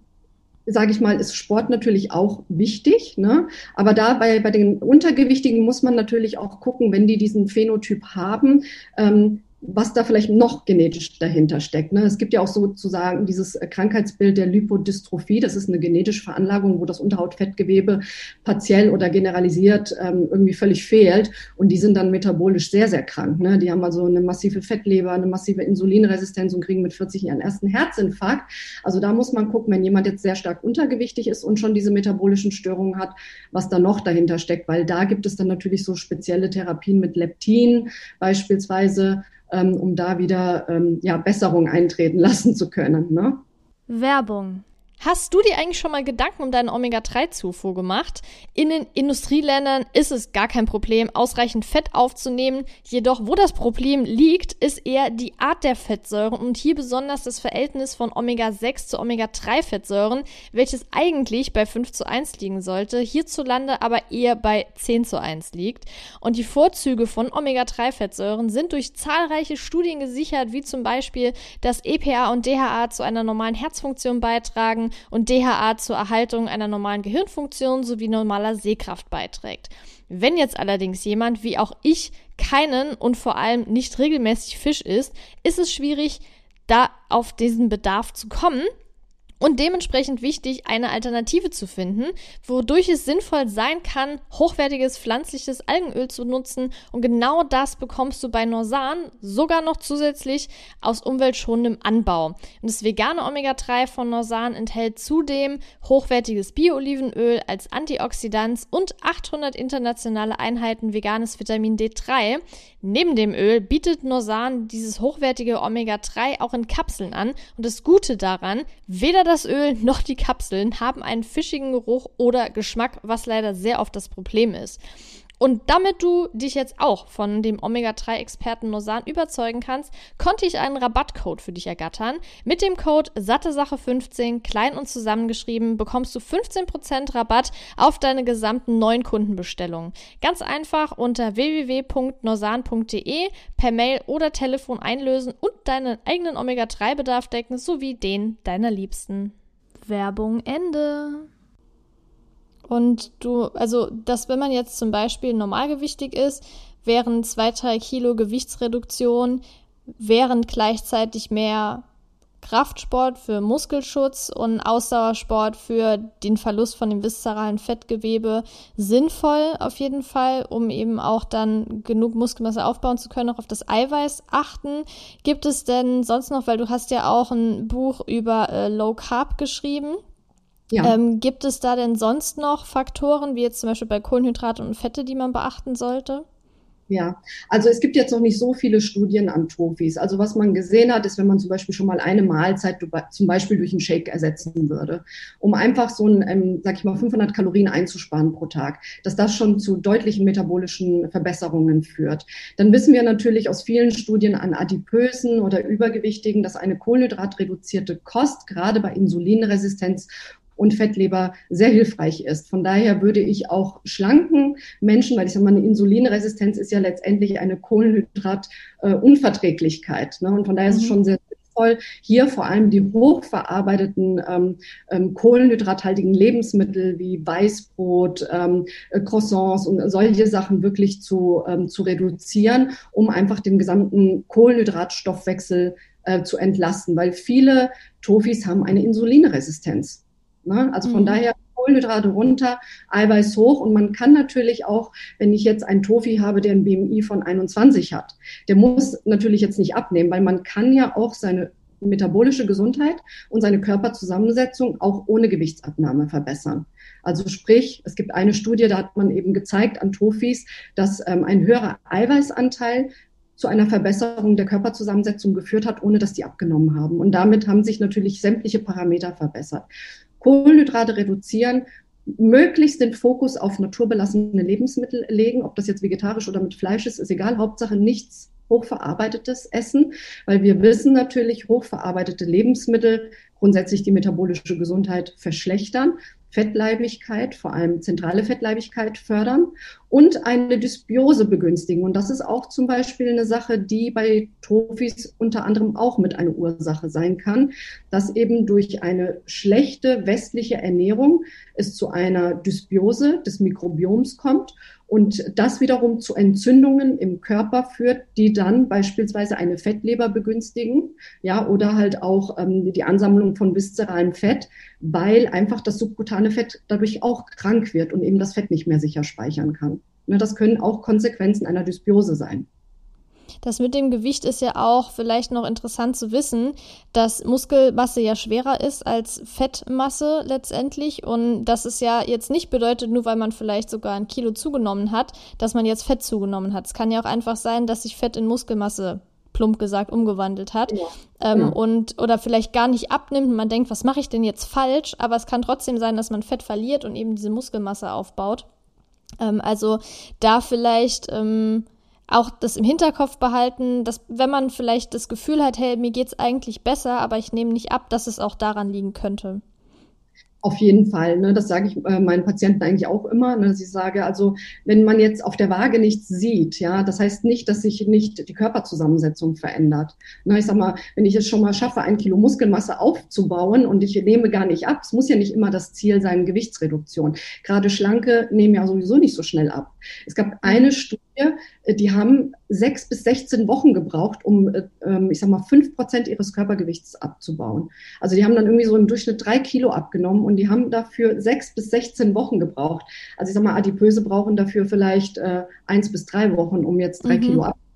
sage ich mal, ist Sport natürlich auch wichtig. Ne? Aber da bei, bei den Untergewichtigen muss man natürlich auch gucken, wenn die diesen Phänotyp haben, ähm, was da vielleicht noch genetisch dahinter steckt. Ne? Es gibt ja auch sozusagen dieses äh, Krankheitsbild der Lipodystrophie. Das ist eine genetische Veranlagung, wo das Unterhautfettgewebe partiell oder generalisiert ähm, irgendwie völlig fehlt. Und die sind dann metabolisch sehr, sehr krank. Ne? Die haben also eine massive Fettleber, eine massive Insulinresistenz und kriegen mit 40 ihren ersten Herzinfarkt. Also da muss man gucken, wenn jemand jetzt sehr stark untergewichtig ist und schon diese metabolischen Störungen hat, was da noch dahinter steckt. Weil da gibt es dann natürlich so spezielle Therapien mit Leptin beispielsweise um da wieder ähm, ja, Besserung eintreten lassen zu können. Ne? Werbung. Hast du dir eigentlich schon mal Gedanken um deine Omega-3-Zufuhr gemacht? In den Industrieländern ist es gar kein Problem, ausreichend Fett aufzunehmen. Jedoch, wo das Problem liegt, ist eher die Art der Fettsäuren und hier besonders das Verhältnis von Omega-6 zu Omega-3-Fettsäuren, welches eigentlich bei 5 zu 1 liegen sollte, hierzulande aber eher bei 10 zu 1 liegt. Und die Vorzüge von Omega-3-Fettsäuren sind durch zahlreiche Studien gesichert, wie zum Beispiel, dass EPA und DHA zu einer normalen Herzfunktion beitragen, und DHA zur Erhaltung einer normalen Gehirnfunktion sowie normaler Sehkraft beiträgt. Wenn jetzt allerdings jemand wie auch ich keinen und vor allem nicht regelmäßig Fisch isst, ist es schwierig, da auf diesen Bedarf zu kommen und dementsprechend wichtig, eine Alternative zu finden, wodurch es sinnvoll sein kann, hochwertiges pflanzliches Algenöl zu nutzen. Und genau das bekommst du bei Norsan sogar noch zusätzlich aus umweltschonendem Anbau. Und das vegane Omega-3 von Norsan enthält zudem hochwertiges Bio-Olivenöl als Antioxidant und 800 internationale Einheiten veganes Vitamin D3. Neben dem Öl bietet Norsan dieses hochwertige Omega-3 auch in Kapseln an. Und das Gute daran, weder das Öl noch die Kapseln haben einen fischigen Geruch oder Geschmack, was leider sehr oft das Problem ist. Und damit du dich jetzt auch von dem Omega-3-Experten Nosan überzeugen kannst, konnte ich einen Rabattcode für dich ergattern. Mit dem Code SatteSache15, klein und zusammengeschrieben, bekommst du 15% Rabatt auf deine gesamten neuen Kundenbestellungen. Ganz einfach unter www.norsan.de per Mail oder Telefon einlösen und deinen eigenen Omega-3-Bedarf decken sowie den deiner Liebsten. Werbung Ende. Und du, also, dass wenn man jetzt zum Beispiel normalgewichtig ist, während zwei, drei Kilo Gewichtsreduktion, während gleichzeitig mehr Kraftsport für Muskelschutz und Ausdauersport für den Verlust von dem viszeralen Fettgewebe sinnvoll auf jeden Fall, um eben auch dann genug Muskelmasse aufbauen zu können, auch auf das Eiweiß achten. Gibt es denn sonst noch, weil du hast ja auch ein Buch über äh, Low Carb geschrieben, ja. Ähm, gibt es da denn sonst noch Faktoren, wie jetzt zum Beispiel bei Kohlenhydrate und Fette, die man beachten sollte? Ja, also es gibt jetzt noch nicht so viele Studien an Tofis. Also was man gesehen hat, ist, wenn man zum Beispiel schon mal eine Mahlzeit zum Beispiel durch einen Shake ersetzen würde, um einfach so ein, ähm, sag ich mal, 500 Kalorien einzusparen pro Tag, dass das schon zu deutlichen metabolischen Verbesserungen führt. Dann wissen wir natürlich aus vielen Studien an Adipösen oder Übergewichtigen, dass eine kohlenhydratreduzierte Kost gerade bei Insulinresistenz und Fettleber sehr hilfreich ist. Von daher würde ich auch schlanken Menschen, weil ich sage mal, eine Insulinresistenz ist ja letztendlich eine Kohlenhydratunverträglichkeit. Ne? Und von daher ist es mhm. schon sehr sinnvoll, hier vor allem die hochverarbeiteten ähm, ähm, kohlenhydrathaltigen Lebensmittel wie Weißbrot, ähm, äh, Croissants und solche Sachen wirklich zu, ähm, zu reduzieren, um einfach den gesamten Kohlenhydratstoffwechsel äh, zu entlasten, weil viele Tofis haben eine Insulinresistenz. Ne? Also von mhm. daher Kohlenhydrate runter, Eiweiß hoch. Und man kann natürlich auch, wenn ich jetzt einen Tofi habe, der ein BMI von 21 hat, der muss natürlich jetzt nicht abnehmen, weil man kann ja auch seine metabolische Gesundheit und seine Körperzusammensetzung auch ohne Gewichtsabnahme verbessern. Also sprich, es gibt eine Studie, da hat man eben gezeigt an Tofis, dass ähm, ein höherer Eiweißanteil zu einer Verbesserung der Körperzusammensetzung geführt hat, ohne dass die abgenommen haben. Und damit haben sich natürlich sämtliche Parameter verbessert. Kohlenhydrate reduzieren, möglichst den Fokus auf naturbelassene Lebensmittel legen, ob das jetzt vegetarisch oder mit Fleisch ist, ist egal, Hauptsache nichts hochverarbeitetes Essen, weil wir wissen natürlich, hochverarbeitete Lebensmittel grundsätzlich die metabolische Gesundheit verschlechtern. Fettleibigkeit, vor allem zentrale Fettleibigkeit fördern und eine Dysbiose begünstigen. Und das ist auch zum Beispiel eine Sache, die bei Trophies unter anderem auch mit einer Ursache sein kann, dass eben durch eine schlechte westliche Ernährung es zu einer Dysbiose des Mikrobioms kommt und das wiederum zu Entzündungen im Körper führt, die dann beispielsweise eine Fettleber begünstigen, ja, oder halt auch ähm, die Ansammlung von viszeralem Fett, weil einfach das subkutane Fett dadurch auch krank wird und eben das Fett nicht mehr sicher speichern kann. Ne, das können auch Konsequenzen einer Dysbiose sein. Das mit dem Gewicht ist ja auch vielleicht noch interessant zu wissen, dass Muskelmasse ja schwerer ist als Fettmasse letztendlich und dass es ja jetzt nicht bedeutet, nur weil man vielleicht sogar ein Kilo zugenommen hat, dass man jetzt Fett zugenommen hat. Es kann ja auch einfach sein, dass sich Fett in Muskelmasse plump gesagt umgewandelt hat ja, ähm, ja. und oder vielleicht gar nicht abnimmt und man denkt, was mache ich denn jetzt falsch? Aber es kann trotzdem sein, dass man Fett verliert und eben diese Muskelmasse aufbaut. Ähm, also da vielleicht ähm, auch das im Hinterkopf behalten, dass wenn man vielleicht das Gefühl hat, hey, mir geht's eigentlich besser, aber ich nehme nicht ab, dass es auch daran liegen könnte. Auf jeden Fall. Ne? Das sage ich äh, meinen Patienten eigentlich auch immer. Ne? Ich sage, also wenn man jetzt auf der Waage nichts sieht, ja, das heißt nicht, dass sich nicht die Körperzusammensetzung verändert. Ne? Ich sag mal, wenn ich es schon mal schaffe, ein Kilo Muskelmasse aufzubauen und ich nehme gar nicht ab, es muss ja nicht immer das Ziel sein, Gewichtsreduktion. Gerade Schlanke nehmen ja sowieso nicht so schnell ab. Es gab eine Studie, äh, die haben sechs bis 16 Wochen gebraucht, um, äh, ähm, ich sag mal, fünf Prozent ihres Körpergewichts abzubauen. Also die haben dann irgendwie so im Durchschnitt drei Kilo abgenommen und die haben dafür sechs bis 16 Wochen gebraucht. Also ich sag mal, Adipöse brauchen dafür vielleicht äh, eins bis drei Wochen, um jetzt drei mhm. Kilo abzubauen.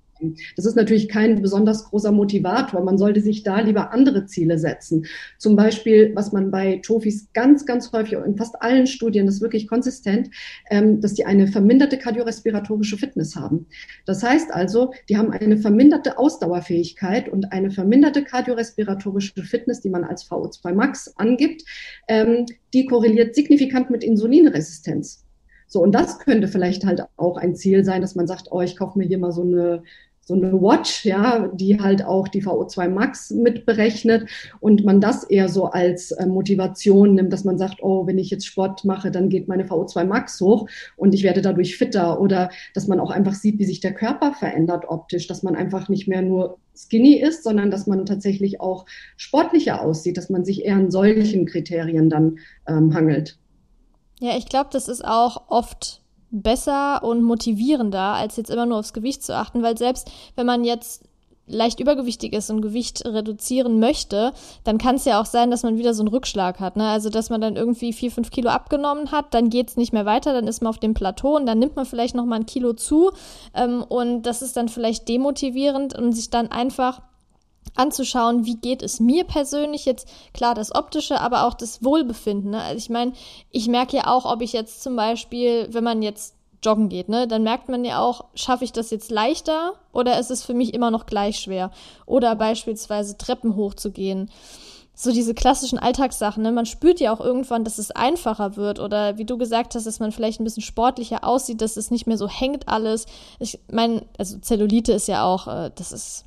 Das ist natürlich kein besonders großer Motivator. Man sollte sich da lieber andere Ziele setzen. Zum Beispiel, was man bei Tofis ganz, ganz häufig, in fast allen Studien, das ist wirklich konsistent, ähm, dass die eine verminderte kardiorespiratorische Fitness haben. Das heißt also, die haben eine verminderte Ausdauerfähigkeit und eine verminderte kardiorespiratorische Fitness, die man als VO2 Max angibt, ähm, die korreliert signifikant mit Insulinresistenz. So, und das könnte vielleicht halt auch ein Ziel sein, dass man sagt, oh, ich kaufe mir hier mal so eine so eine Watch, ja, die halt auch die VO2 Max mitberechnet und man das eher so als äh, Motivation nimmt, dass man sagt, oh, wenn ich jetzt Sport mache, dann geht meine VO2 Max hoch und ich werde dadurch fitter oder dass man auch einfach sieht, wie sich der Körper verändert optisch, dass man einfach nicht mehr nur skinny ist, sondern dass man tatsächlich auch sportlicher aussieht, dass man sich eher an solchen Kriterien dann ähm, hangelt. Ja, ich glaube, das ist auch oft besser und motivierender, als jetzt immer nur aufs Gewicht zu achten, weil selbst wenn man jetzt leicht übergewichtig ist und Gewicht reduzieren möchte, dann kann es ja auch sein, dass man wieder so einen Rückschlag hat. Ne? Also, dass man dann irgendwie vier, fünf Kilo abgenommen hat, dann geht es nicht mehr weiter, dann ist man auf dem Plateau und dann nimmt man vielleicht noch mal ein Kilo zu. Ähm, und das ist dann vielleicht demotivierend und sich dann einfach anzuschauen, wie geht es mir persönlich jetzt, klar das Optische, aber auch das Wohlbefinden. Ne? Also ich meine, ich merke ja auch, ob ich jetzt zum Beispiel, wenn man jetzt joggen geht, ne, dann merkt man ja auch, schaffe ich das jetzt leichter oder ist es für mich immer noch gleich schwer? Oder beispielsweise Treppen hochzugehen. So diese klassischen Alltagssachen, ne? Man spürt ja auch irgendwann, dass es einfacher wird oder wie du gesagt hast, dass man vielleicht ein bisschen sportlicher aussieht, dass es nicht mehr so hängt alles. Ich meine, also Zellulite ist ja auch, äh, das ist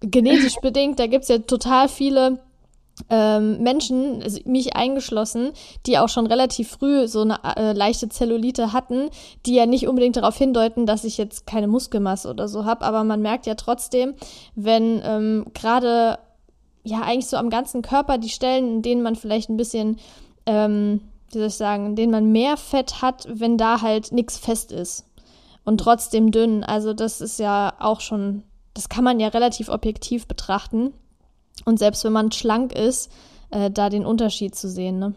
genetisch bedingt, da gibt es ja total viele ähm, Menschen, also mich eingeschlossen, die auch schon relativ früh so eine äh, leichte Zellulite hatten, die ja nicht unbedingt darauf hindeuten, dass ich jetzt keine Muskelmasse oder so habe, aber man merkt ja trotzdem, wenn ähm, gerade ja eigentlich so am ganzen Körper die Stellen, in denen man vielleicht ein bisschen, ähm, wie soll ich sagen, in denen man mehr Fett hat, wenn da halt nichts fest ist und trotzdem dünn. Also das ist ja auch schon, das kann man ja relativ objektiv betrachten. Und selbst wenn man schlank ist, äh, da den Unterschied zu sehen. Ne?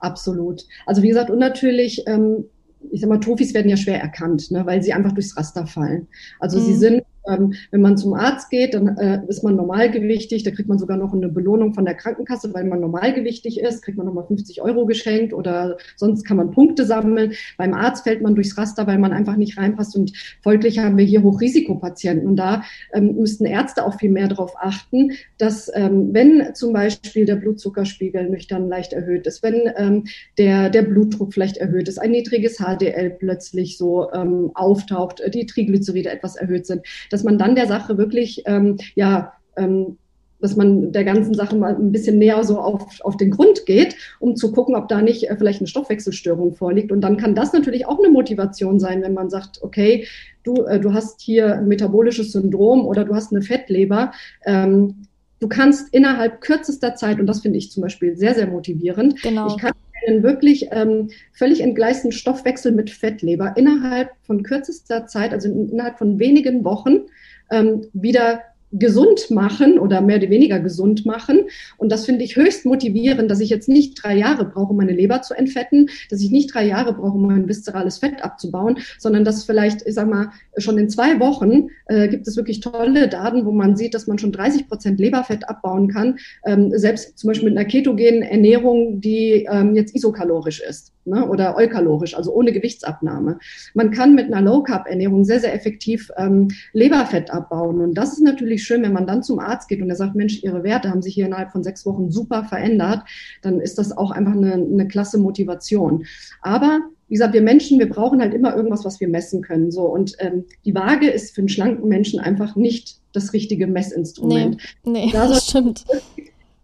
Absolut. Also wie gesagt, und natürlich, ähm, ich sag mal, Tofis werden ja schwer erkannt, ne, weil sie einfach durchs Raster fallen. Also mhm. sie sind ähm, wenn man zum Arzt geht, dann äh, ist man normalgewichtig, da kriegt man sogar noch eine Belohnung von der Krankenkasse, weil man normalgewichtig ist, kriegt man nochmal 50 Euro geschenkt oder sonst kann man Punkte sammeln. Beim Arzt fällt man durchs Raster, weil man einfach nicht reinpasst. Und folglich haben wir hier Hochrisikopatienten. Und da ähm, müssten Ärzte auch viel mehr darauf achten, dass ähm, wenn zum Beispiel der Blutzuckerspiegel nüchtern leicht erhöht ist, wenn ähm, der, der Blutdruck vielleicht erhöht ist, ein niedriges HDL plötzlich so ähm, auftaucht, die Triglyceride etwas erhöht sind, dass man dann der Sache wirklich, ähm, ja, ähm, dass man der ganzen Sache mal ein bisschen näher so auf, auf den Grund geht, um zu gucken, ob da nicht äh, vielleicht eine Stoffwechselstörung vorliegt. Und dann kann das natürlich auch eine Motivation sein, wenn man sagt, okay, du, äh, du hast hier ein metabolisches Syndrom oder du hast eine Fettleber. Ähm, du kannst innerhalb kürzester Zeit, und das finde ich zum Beispiel sehr, sehr motivierend, genau. ich kann einen wirklich ähm, völlig entgleisten Stoffwechsel mit Fettleber innerhalb von kürzester Zeit, also innerhalb von wenigen Wochen, ähm, wieder gesund machen oder mehr oder weniger gesund machen. Und das finde ich höchst motivierend, dass ich jetzt nicht drei Jahre brauche, um meine Leber zu entfetten, dass ich nicht drei Jahre brauche, um mein viszerales Fett abzubauen, sondern dass vielleicht, ich sag mal, schon in zwei Wochen äh, gibt es wirklich tolle Daten, wo man sieht, dass man schon 30 Prozent Leberfett abbauen kann, ähm, selbst zum Beispiel mit einer ketogenen Ernährung, die ähm, jetzt isokalorisch ist ne, oder eukalorisch, also ohne Gewichtsabnahme. Man kann mit einer Low-Carb-Ernährung sehr, sehr effektiv ähm, Leberfett abbauen. Und das ist natürlich schön, wenn man dann zum Arzt geht und er sagt, Mensch, Ihre Werte haben sich hier innerhalb von sechs Wochen super verändert, dann ist das auch einfach eine, eine klasse Motivation. Aber wie gesagt, wir Menschen, wir brauchen halt immer irgendwas, was wir messen können. So und ähm, die Waage ist für einen schlanken Menschen einfach nicht das richtige Messinstrument. Nee, nee das stimmt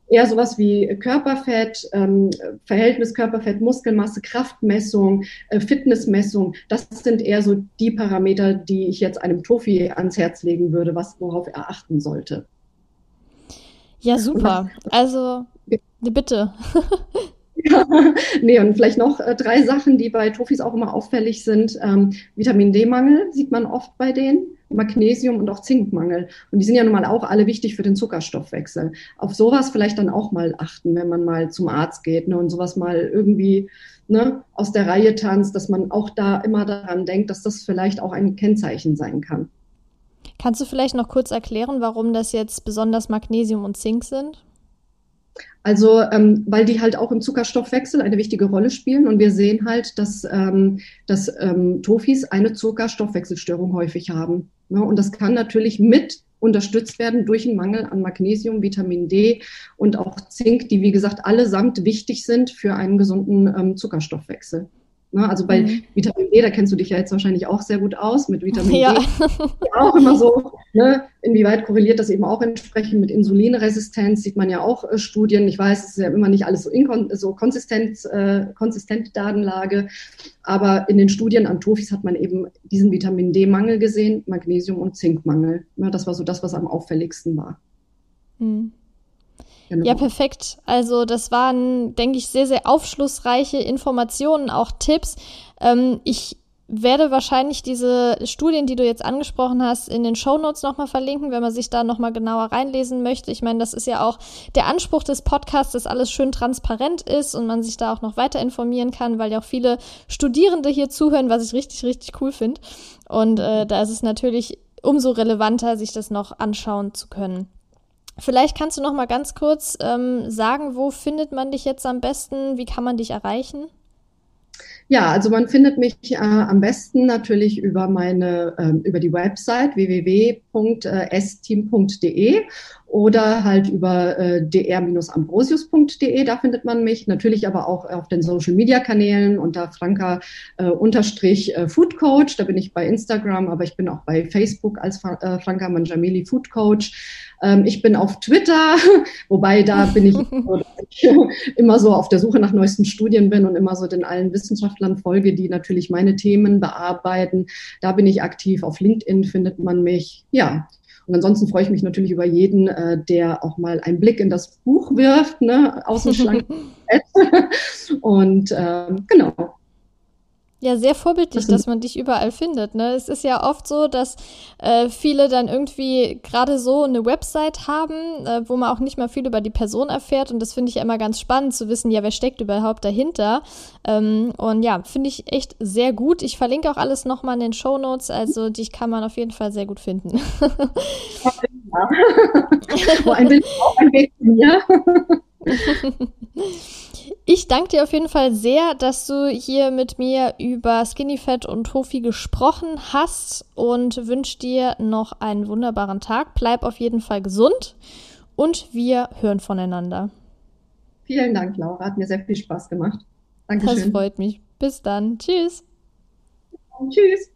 eher sowas wie Körperfett, ähm, Verhältnis Körperfett, Muskelmasse, Kraftmessung, äh, Fitnessmessung. Das sind eher so die Parameter, die ich jetzt einem Tofi ans Herz legen würde, was, worauf er achten sollte. Ja, super. Also, bitte. Ja, nee, und vielleicht noch äh, drei Sachen, die bei Tofis auch immer auffällig sind. Ähm, Vitamin D-Mangel sieht man oft bei denen, Magnesium und auch Zinkmangel. Und die sind ja nun mal auch alle wichtig für den Zuckerstoffwechsel. Auf sowas vielleicht dann auch mal achten, wenn man mal zum Arzt geht ne, und sowas mal irgendwie ne, aus der Reihe tanzt, dass man auch da immer daran denkt, dass das vielleicht auch ein Kennzeichen sein kann. Kannst du vielleicht noch kurz erklären, warum das jetzt besonders Magnesium und Zink sind? Also, ähm, weil die halt auch im Zuckerstoffwechsel eine wichtige Rolle spielen und wir sehen halt, dass, ähm, dass ähm, Tofis eine Zuckerstoffwechselstörung häufig haben. Ne? Und das kann natürlich mit unterstützt werden durch einen Mangel an Magnesium, Vitamin D und auch Zink, die wie gesagt allesamt wichtig sind für einen gesunden ähm, Zuckerstoffwechsel. Ne? Also bei mhm. Vitamin D, da kennst du dich ja jetzt wahrscheinlich auch sehr gut aus mit Vitamin ja. D. auch immer so, ne? inwieweit korreliert das eben auch entsprechend mit Insulinresistenz, sieht man ja auch äh, Studien. Ich weiß, es ist ja immer nicht alles so, so konsistent, äh, konsistente Datenlage, aber in den Studien an Tofis hat man eben diesen Vitamin D-Mangel gesehen, Magnesium- und Zinkmangel. Ne? Das war so das, was am auffälligsten war. Mhm. Genau. Ja, perfekt. Also das waren, denke ich, sehr, sehr aufschlussreiche Informationen, auch Tipps. Ähm, ich werde wahrscheinlich diese Studien, die du jetzt angesprochen hast, in den Shownotes nochmal verlinken, wenn man sich da nochmal genauer reinlesen möchte. Ich meine, das ist ja auch der Anspruch des Podcasts, dass alles schön transparent ist und man sich da auch noch weiter informieren kann, weil ja auch viele Studierende hier zuhören, was ich richtig, richtig cool finde. Und äh, da ist es natürlich umso relevanter, sich das noch anschauen zu können. Vielleicht kannst du noch mal ganz kurz ähm, sagen, wo findet man dich jetzt am besten? Wie kann man dich erreichen? Ja, also man findet mich äh, am besten natürlich über meine äh, über die Website www.steam.de oder halt über äh, dr-ambrosius.de, da findet man mich. Natürlich aber auch auf den Social Media Kanälen unter Franka äh, unterstrich äh, Food Coach. Da bin ich bei Instagram, aber ich bin auch bei Facebook als äh, Franka Manjameli Food Coach. Ähm, ich bin auf Twitter, wobei da bin ich, ich immer so auf der Suche nach neuesten Studien bin und immer so den allen Wissenschaftlern folge, die natürlich meine Themen bearbeiten. Da bin ich aktiv. Auf LinkedIn findet man mich. Ja, und ansonsten freue ich mich natürlich über jeden, äh, der auch mal einen Blick in das Buch wirft, ne, außen schlank. und äh, genau, ja, sehr vorbildlich, dass man dich überall findet. Ne? Es ist ja oft so, dass äh, viele dann irgendwie gerade so eine Website haben, äh, wo man auch nicht mal viel über die Person erfährt. Und das finde ich immer ganz spannend zu wissen, ja, wer steckt überhaupt dahinter. Ähm, und ja, finde ich echt sehr gut. Ich verlinke auch alles nochmal in den Show Notes, also dich kann man auf jeden Fall sehr gut finden. Ja. Wo ein Bild auch ein Weg mir. Ich danke dir auf jeden Fall sehr, dass du hier mit mir über Skinny Fat und Tofi gesprochen hast und wünsche dir noch einen wunderbaren Tag. Bleib auf jeden Fall gesund und wir hören voneinander. Vielen Dank, Laura. Hat mir sehr viel Spaß gemacht. Dankeschön. Das freut mich. Bis dann. Tschüss. Tschüss.